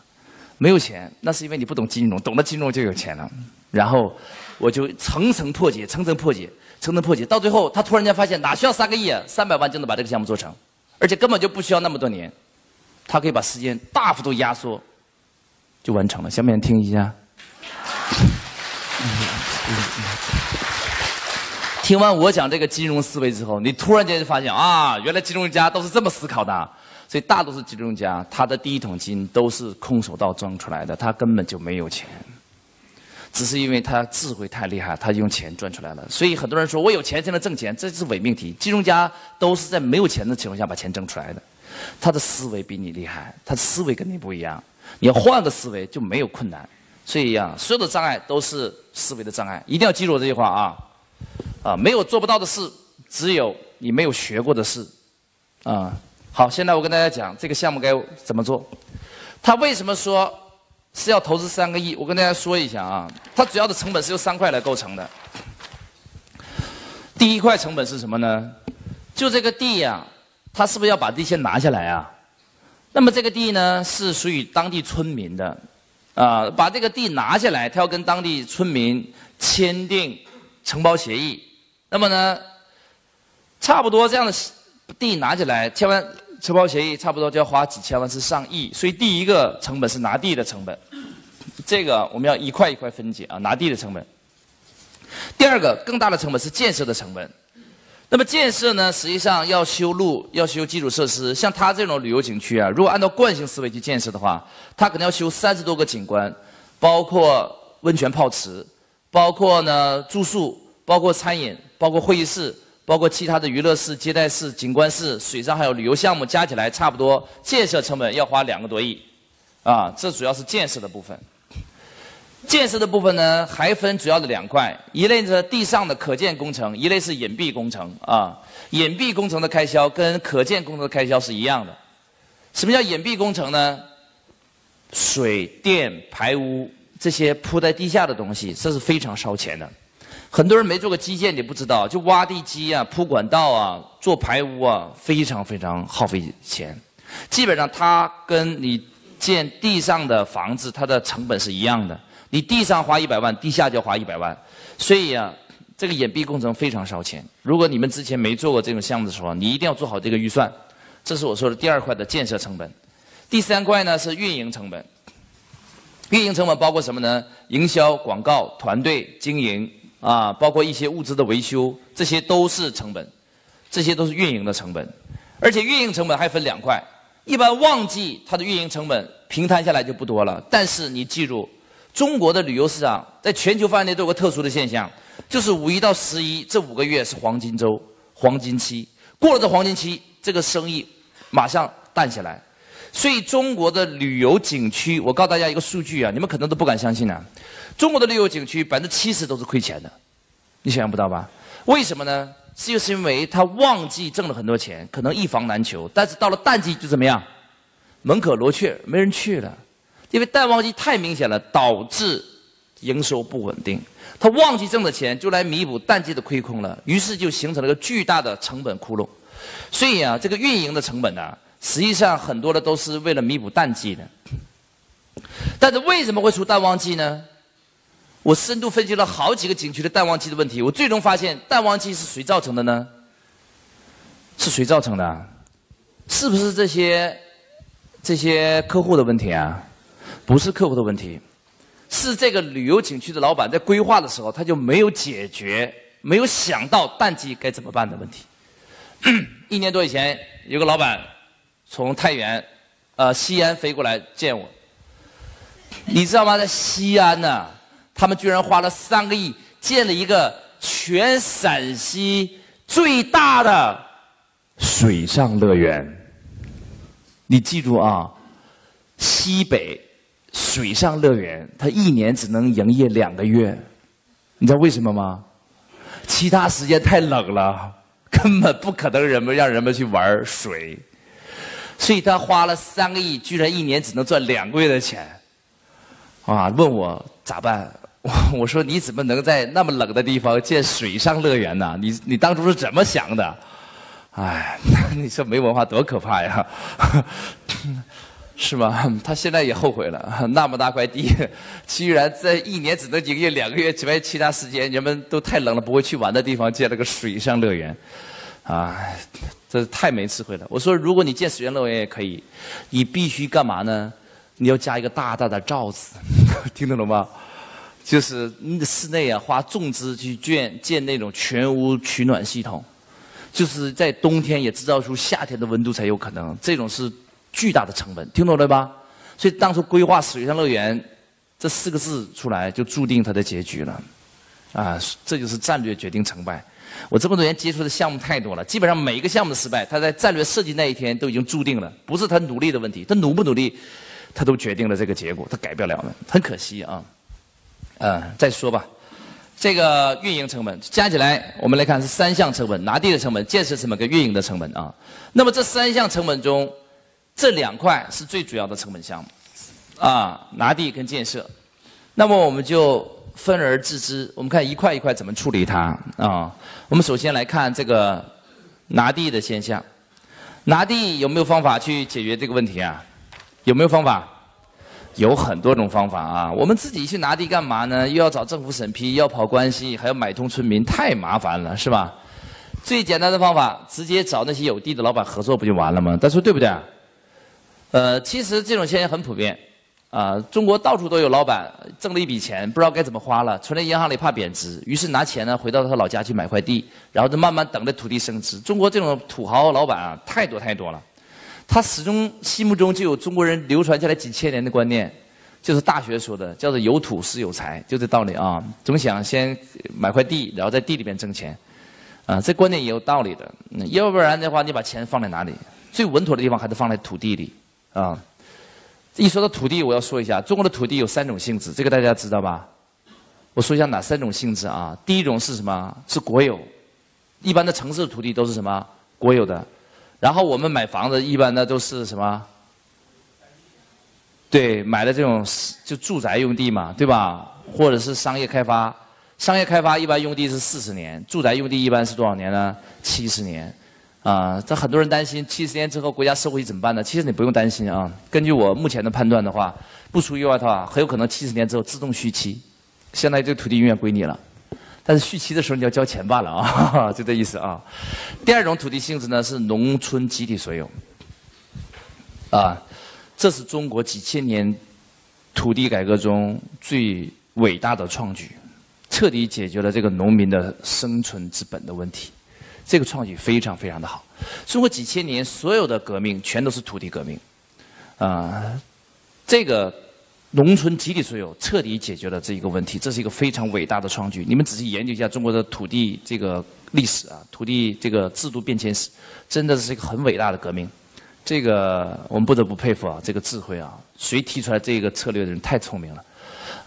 没有钱，那是因为你不懂金融，懂了金融就有钱了。然后我就层层破解，层层破解，层层破解，到最后他突然间发现哪需要三个亿？三百万就能把这个项目做成。而且根本就不需要那么多年，他可以把时间大幅度压缩，就完成了。想不想听一下？听完我讲这个金融思维之后，你突然间就发现啊，原来金融家都是这么思考的。所以大多数金融家，他的第一桶金都是空手道挣出来的，他根本就没有钱。只是因为他智慧太厉害，他用钱赚出来了。所以很多人说我有钱才能挣钱，这是伪命题。金融家都是在没有钱的情况下把钱挣出来的。他的思维比你厉害，他的思维跟你不一样。你要换个思维就没有困难。所以呀，所有的障碍都是思维的障碍。一定要记住我这句话啊！啊，没有做不到的事，只有你没有学过的事。啊，好，现在我跟大家讲这个项目该怎么做。他为什么说？是要投资三个亿，我跟大家说一下啊，它主要的成本是由三块来构成的。第一块成本是什么呢？就这个地呀，他是不是要把地先拿下来啊？那么这个地呢，是属于当地村民的，啊，把这个地拿下来，他要跟当地村民签订承包协议。那么呢，差不多这样的地拿下来，签完。承包协议差不多就要花几千万是上亿，所以第一个成本是拿地的成本，这个我们要一块一块分解啊，拿地的成本。第二个更大的成本是建设的成本，那么建设呢，实际上要修路，要修基础设施。像它这种旅游景区啊，如果按照惯性思维去建设的话，它可能要修三十多个景观，包括温泉泡池，包括呢住宿，包括餐饮，包括会议室，包括其他的娱乐室、接待室、景观室，水上还有旅游项目，加起来差不多建设成本要花两个多亿，啊，这主要是建设的部分。建设的部分呢，还分主要的两块，一类是地上的可见工程，一类是隐蔽工程啊。隐蔽工程的开销跟可见工程的开销是一样的。什么叫隐蔽工程呢？水电排污这些铺在地下的东西，这是非常烧钱的。很多人没做过基建，你不知道，就挖地基啊、铺管道啊、做排污啊，非常非常耗费钱。基本上，它跟你建地上的房子，它的成本是一样的。你地上花一百万，地下就要花一百万，所以啊，这个掩蔽工程非常烧钱。如果你们之前没做过这种项目的时候，你一定要做好这个预算。这是我说的第二块的建设成本。第三块呢是运营成本。运营成本包括什么呢？营销、广告、团队经营啊，包括一些物资的维修，这些都是成本，这些都是运营的成本。而且运营成本还分两块，一般旺季它的运营成本平摊下来就不多了，但是你记住。中国的旅游市场在全球范围内都有个特殊的现象，就是五一到十一这五个月是黄金周、黄金期。过了这黄金期，这个生意马上淡下来。所以中国的旅游景区，我告诉大家一个数据啊，你们可能都不敢相信呢。中国的旅游景区百分之七十都是亏钱的，你想象不到吧？为什么呢？是就是因为他旺季挣了很多钱，可能一房难求，但是到了淡季就怎么样？门可罗雀，没人去了。因为淡旺季太明显了，导致营收不稳定。他旺季挣的钱就来弥补淡季的亏空了，于是就形成了个巨大的成本窟窿。所以啊，这个运营的成本呢，实际上很多的都是为了弥补淡季的。但是为什么会出淡旺季呢？我深度分析了好几个景区的淡旺季的问题，我最终发现淡旺季是谁造成的呢？是谁造成的？是不是这些这些客户的问题啊？不是客户的问题，是这个旅游景区的老板在规划的时候，他就没有解决、没有想到淡季该怎么办的问题。一年多以前，有个老板从太原、呃西安飞过来见我，你知道吗？在西安呢，他们居然花了三个亿建了一个全陕西最大的水上乐园。你记住啊，西北。水上乐园，它一年只能营业两个月，你知道为什么吗？其他时间太冷了，根本不可能人们让人们去玩水，所以他花了三个亿，居然一年只能赚两个月的钱，啊！问我咋办？我 我说你怎么能在那么冷的地方建水上乐园呢？你你当初是怎么想的？哎，你说没文化多可怕呀！是吗？他现在也后悔了。那么大块地，居然在一年只能营业两个月之外，其他时间人们都太冷了，不会去玩的地方建了个水上乐园，啊，这太没智慧了。我说，如果你建水上乐园也可以，你必须干嘛呢？你要加一个大大的罩子，听懂了吗？就是室内啊，花重资去建建那种全屋取暖系统，就是在冬天也制造出夏天的温度才有可能。这种是。巨大的成本，听懂了吧？所以当初规划水上乐园这四个字出来，就注定它的结局了。啊，这就是战略决定成败。我这么多年接触的项目太多了，基本上每一个项目的失败，他在战略设计那一天都已经注定了，不是他努力的问题，他努不努力，他都决定了这个结果，他改不了的，很可惜啊。嗯，再说吧，这个运营成本加起来，我们来看是三项成本：拿地的成本、建设成本跟运营的成本啊。那么这三项成本中，这两块是最主要的成本项目，啊，拿地跟建设，那么我们就分而治之。我们看一块一块怎么处理它啊？我们首先来看这个拿地的现象，拿地有没有方法去解决这个问题啊？有没有方法？有很多种方法啊。我们自己去拿地干嘛呢？又要找政府审批，要跑关系，还要买通村民，太麻烦了，是吧？最简单的方法，直接找那些有地的老板合作不就完了吗？大家说对不对？呃，其实这种现象很普遍，啊，中国到处都有老板挣了一笔钱，不知道该怎么花了，存在银行里怕贬值，于是拿钱呢回到他老家去买块地，然后就慢慢等着土地升值。中国这种土豪老板啊，太多太多了，他始终心目中就有中国人流传下来几千年的观念，就是大学说的，叫做有土是有财，就这道理啊。总想先买块地，然后在地里面挣钱，啊，这观念也有道理的。要不然的话，你把钱放在哪里？最稳妥的地方还是放在土地里啊。一说到土地，我要说一下，中国的土地有三种性质，这个大家知道吧？我说一下哪三种性质啊？第一种是什么？是国有，一般的城市土地都是什么？国有的。然后我们买房子一般的都是什么？对，买的这种就住宅用地嘛，对吧？或者是商业开发，商业开发一般用地是四十年，住宅用地一般是多少年呢？七十年。啊，这很多人担心七十年之后国家收回去怎么办呢？其实你不用担心啊。根据我目前的判断的话，不出意外的话，很有可能七十年之后自动续期，相当于这个土地永远归你了。但是续期的时候你要交钱罢了啊，哈 哈就这意思啊。第二种土地性质呢是农村集体所有，啊，这是中国几千年土地改革中最伟大的创举，彻底解决了这个农民的生存之本的问题。这个创举非常非常的好。中国几千年所有的革命全都是土地革命，啊，这个农村集体所有彻底解决了这一个问题，这是一个非常伟大的创举。你们仔细研究一下中国的土地这个历史啊，土地这个制度变迁史，真的是一个很伟大的革命。这个我们不得不佩服啊，这个智慧啊，谁提出来这个策略的人太聪明了，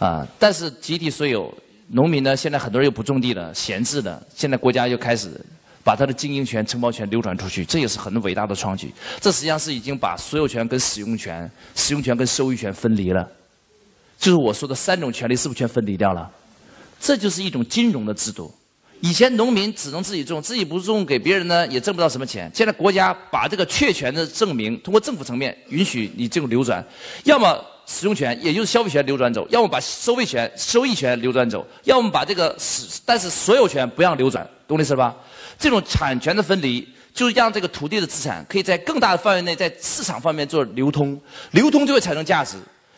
啊！但是集体所有，农民呢，现在很多人又不种地了，闲置的，现在国家又开始。把他的经营权、承包权流转出去，这也是很伟大的创举。这实际上是已经把所有权跟使用权、使用权跟收益权分离了，就是我说的三种权利是不是全分离掉了？这就是一种金融的制度。以前农民只能自己种，自己不种给别人呢也挣不到什么钱。现在国家把这个确权的证明通过政府层面允许你这种流转，要么使用权也就是消费权流转走，要么把收费权、收益权流转走，要么把这个使但是所有权不让流转，懂我意思吧？这种产权的分离，就是让这个土地的资产可以在更大的范围内在市场方面做流通，流通就会产生价值。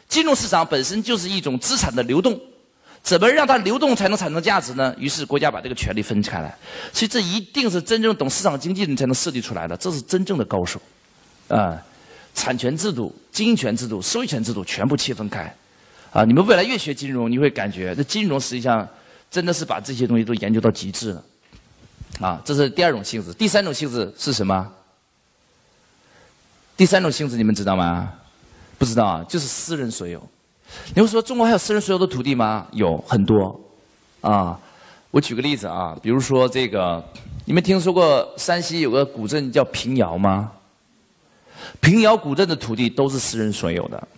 金融市场本身就是一种资产的流动，怎么让它流动才能产生价值呢？于是国家把这个权利分开来。所以这一定是真正懂市场经济的人才能设计出来的，这是真正的高手。啊，产权制度、经营权制度、收益权制度全部切分开。啊，你们未来越学金融，你会感觉这金融实际上真的是把这些东西都研究到极致了。啊，这是第二种性质。第三种性质是什么？第三种性质你们知道吗？不知道啊，就是私人所有。你会说中国还有私人所有的土地吗？有很多。啊，我举个例子啊，比如说这个，你们听说过山西有个古镇叫平遥吗？平遥古镇的土地都是私人所有的，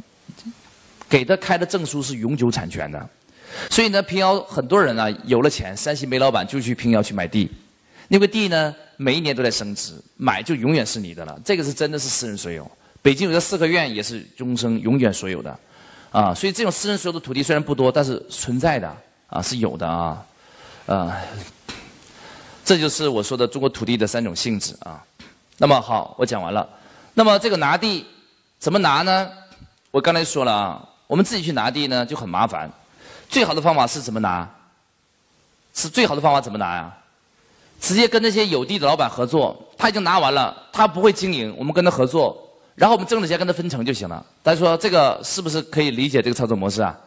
给他开的证书是永久产权的。所以呢，平遥很多人啊，有了钱，山西煤老板就去平遥去买地。那个地呢，每一年都在升值，买就永远是你的了。这个是真的是私人所有。北京有个四合院也是终生永远所有的，啊，所以这种私人所有的土地虽然不多，但是存在的啊是有的啊，啊，这就是我说的中国土地的三种性质啊。那么好，我讲完了。那么这个拿地怎么拿呢？我刚才说了啊，我们自己去拿地呢就很麻烦。最好的方法是怎么拿？是最好的方法怎么拿呀？直接跟那些有地的老板合作，他已经拿完了，他不会经营，我们跟他合作，然后我们挣的钱跟他分成就行了。大家说这个是不是可以理解这个操作模式啊？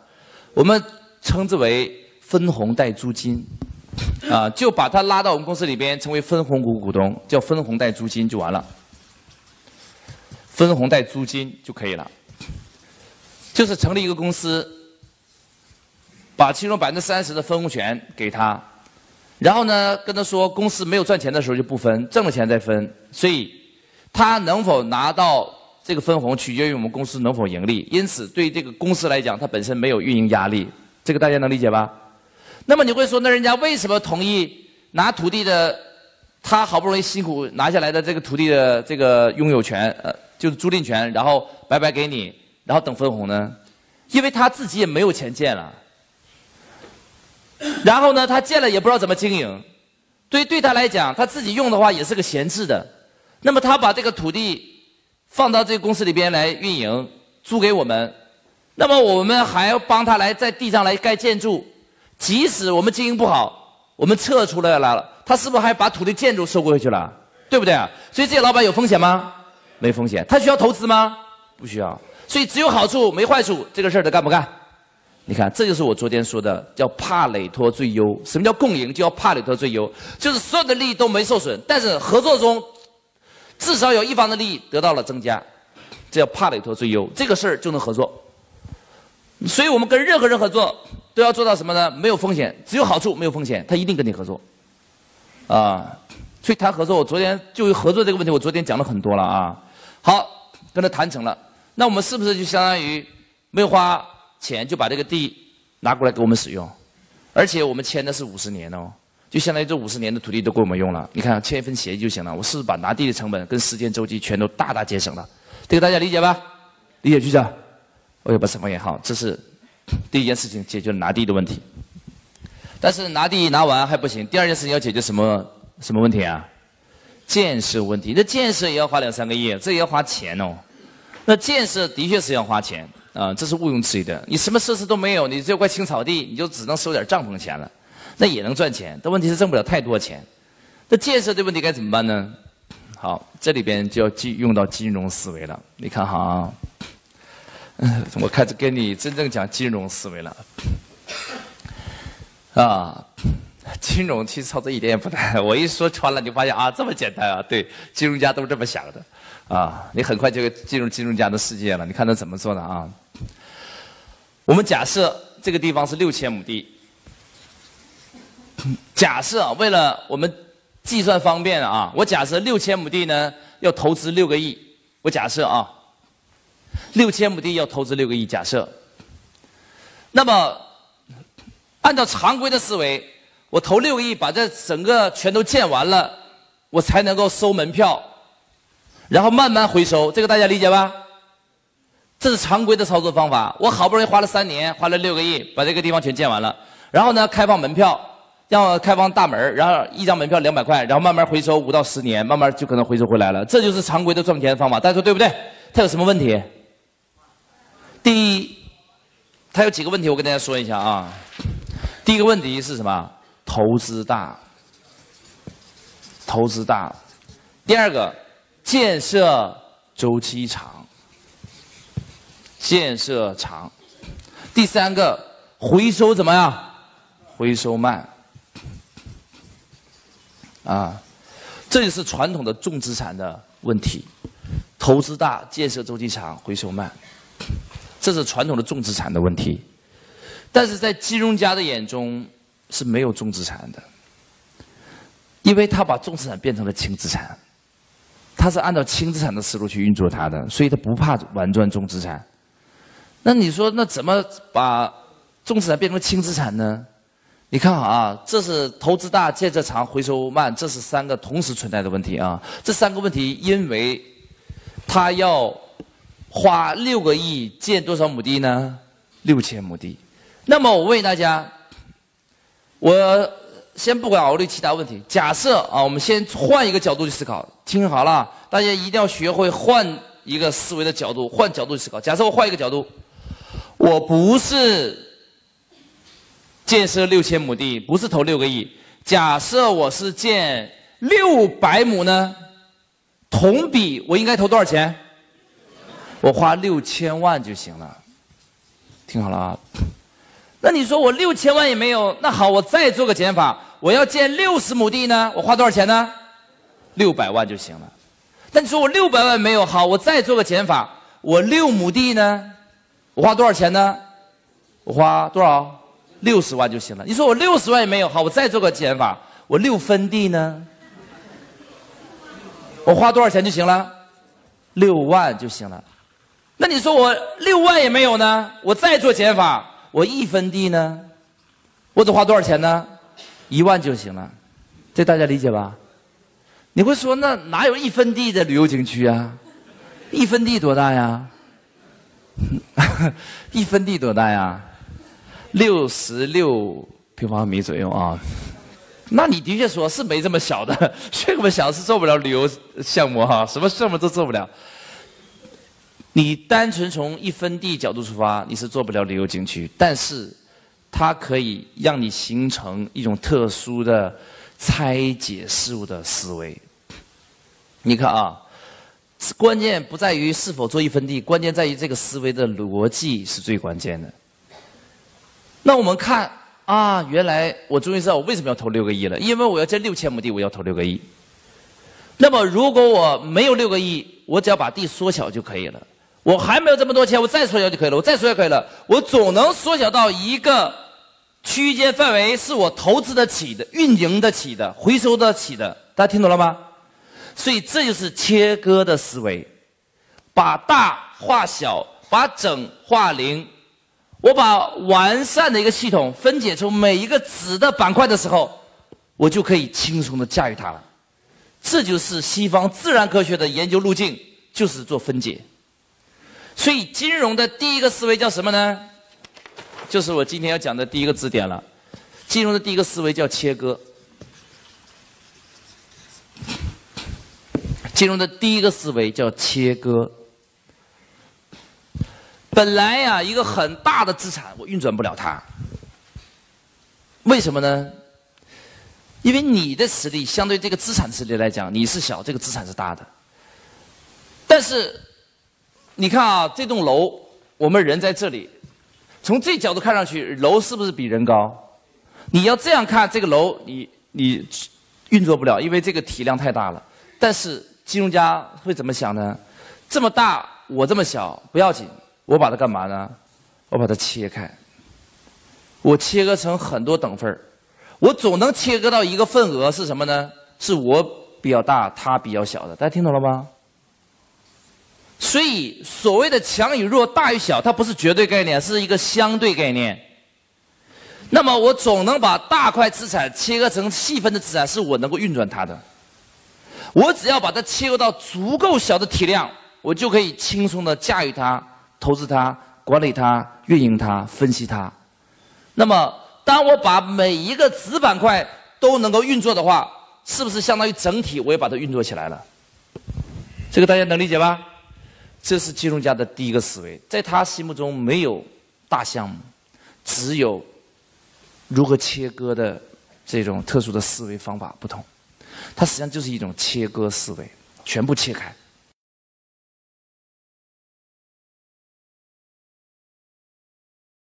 我们称之为分红带租金，啊，就把他拉到我们公司里边，成为分红股股东，叫分红带租金就完了，分红带租金就可以了，就是成立一个公司，把其中百分之三十的分红权给他。然后呢，跟他说，公司没有赚钱的时候就不分，挣了钱再分。所以，他能否拿到这个分红，取决于我们公司能否盈利。因此，对这个公司来讲，它本身没有运营压力。这个大家能理解吧？那么你会说，那人家为什么同意拿土地的？他好不容易辛苦拿下来的这个土地的这个拥有权，呃，就是租赁权，然后白白给你，然后等分红呢？因为他自己也没有钱建了。然后呢，他建了也不知道怎么经营，对对他来讲，他自己用的话也是个闲置的。那么他把这个土地放到这个公司里边来运营，租给我们，那么我们还要帮他来在地上来盖建筑，即使我们经营不好，我们撤出来了，他是不是还把土地建筑收回去了？对不对啊？所以这些老板有风险吗？没风险。他需要投资吗？不需要。所以只有好处没坏处，这个事儿他干不干？你看，这就是我昨天说的，叫帕累托最优。什么叫共赢？就要帕累托最优，就是所有的利益都没受损，但是合作中至少有一方的利益得到了增加，这叫帕累托最优。这个事儿就能合作。所以我们跟任何人合作都要做到什么呢？没有风险，只有好处，没有风险，他一定跟你合作。啊，所以谈合作，我昨天就合作这个问题，我昨天讲了很多了啊。好，跟他谈成了，那我们是不是就相当于没有花？钱就把这个地拿过来给我们使用，而且我们签的是五十年哦，就相当于这五十年的土地都给我们用了。你看签一份协议就行了，我是不是把拿地的成本跟时间周期全都大大节省了？这个大家理解吧？理解局长，我有把什么也好，这是 第一件事情解决了拿地的问题。但是拿地拿完还不行，第二件事情要解决什么什么问题啊？建设问题，那建设也要花两三个亿，这也要花钱哦。那建设的确是要花钱。啊，这是毋庸置疑的。你什么设施都没有，你这块青草地，你就只能收点帐篷钱了，那也能赚钱，但问题是挣不了太多钱。那建设的问题该怎么办呢？好，这里边就要金用到金融思维了。你看哈，我开始跟你真正讲金融思维了。啊，金融其实操作一点也不难，我一说穿了，你发现啊，这么简单啊？对，金融家都是这么想的。啊，你很快就会进入金融家的世界了。你看他怎么做的啊？我们假设这个地方是六千亩地，假设为了我们计算方便啊，我假设六千亩地呢要投资六个亿。我假设啊，六千亩地要投资六个亿，假设。那么按照常规的思维，我投六个亿把这整个全都建完了，我才能够收门票。然后慢慢回收，这个大家理解吧？这是常规的操作方法。我好不容易花了三年，花了六个亿，把这个地方全建完了。然后呢，开放门票，要开放大门然后一张门票两百块，然后慢慢回收五到十年，慢慢就可能回收回来了。这就是常规的赚钱方法。大家说对不对？它有什么问题？第一，它有几个问题，我跟大家说一下啊。第一个问题是什么？投资大，投资大。第二个。建设周期长，建设长。第三个，回收怎么样？回收慢。啊，这就是传统的重资产的问题。投资大，建设周期长，回收慢，这是传统的重资产的问题。但是在金融家的眼中是没有重资产的，因为他把重资产变成了轻资产。他是按照轻资产的思路去运作它的，所以他不怕玩转重资产。那你说，那怎么把重资产变成轻资产呢？你看啊，这是投资大、建设长、回收慢，这是三个同时存在的问题啊。这三个问题，因为他要花六个亿建多少亩地呢？六千亩地。那么我问大家，我。先不管考虑其他问题，假设啊，我们先换一个角度去思考。听好了，大家一定要学会换一个思维的角度，换角度去思考。假设我换一个角度，我不是建设六千亩地，不是投六个亿。假设我是建六百亩呢？同比我应该投多少钱？我花六千万就行了。听好了啊。那你说我六千万也没有，那好，我再做个减法。我要建六十亩地呢，我花多少钱呢？六百万就行了。但你说我六百万没有，好，我再做个减法，我六亩地呢，我花多少钱呢？我花多少？六十万就行了。你说我六十万也没有，好，我再做个减法，我六分地呢，我花多少钱就行了？六万就行了。那你说我六万也没有呢，我再做减法，我一分地呢，我得花多少钱呢？一万就行了，这大家理解吧？你会说那哪有一分地的旅游景区啊？一分地多大呀？一分地多大呀？六十六平方米左右啊。那你的确说是没这么小的，这么小是做不了旅游项目哈，什么项目都做不了。你单纯从一分地角度出发，你是做不了旅游景区，但是它可以让你形成一种特殊的拆解事物的思维。你看啊，关键不在于是否做一分地，关键在于这个思维的逻辑是最关键的。那我们看啊，原来我终于知道我为什么要投六个亿了，因为我要建六千亩地，我要投六个亿。那么如果我没有六个亿，我只要把地缩小就可以了。我还没有这么多钱，我再缩小就可以了。我再缩小可以了，我总能缩小到一个区间范围，是我投资得起的、运营得起的、回收得起的。大家听懂了吗？所以这就是切割的思维，把大化小，把整化零。我把完善的一个系统分解出每一个子的板块的时候，我就可以轻松的驾驭它了。这就是西方自然科学的研究路径，就是做分解。所以金融的第一个思维叫什么呢？就是我今天要讲的第一个字典了。金融的第一个思维叫切割。金融的第一个思维叫切割。本来呀，一个很大的资产我运转不了它，为什么呢？因为你的实力相对这个资产实力来讲，你是小，这个资产是大的。但是，你看啊，这栋楼，我们人在这里，从这角度看上去，楼是不是比人高？你要这样看这个楼，你你运作不了，因为这个体量太大了。但是金融家会怎么想呢？这么大，我这么小，不要紧，我把它干嘛呢？我把它切开，我切割成很多等份。我总能切割到一个份额是什么呢？是我比较大，他比较小的。大家听懂了吗？所以所谓的强与弱、大与小，它不是绝对概念，是一个相对概念。那么我总能把大块资产切割成细分的资产，是我能够运转它的。我只要把它切割到足够小的体量，我就可以轻松的驾驭它、投资它、管理它、运营它、分析它。那么。当我把每一个子板块都能够运作的话，是不是相当于整体我也把它运作起来了？这个大家能理解吧？这是金融家的第一个思维，在他心目中没有大项目，只有如何切割的这种特殊的思维方法不同。它实际上就是一种切割思维，全部切开。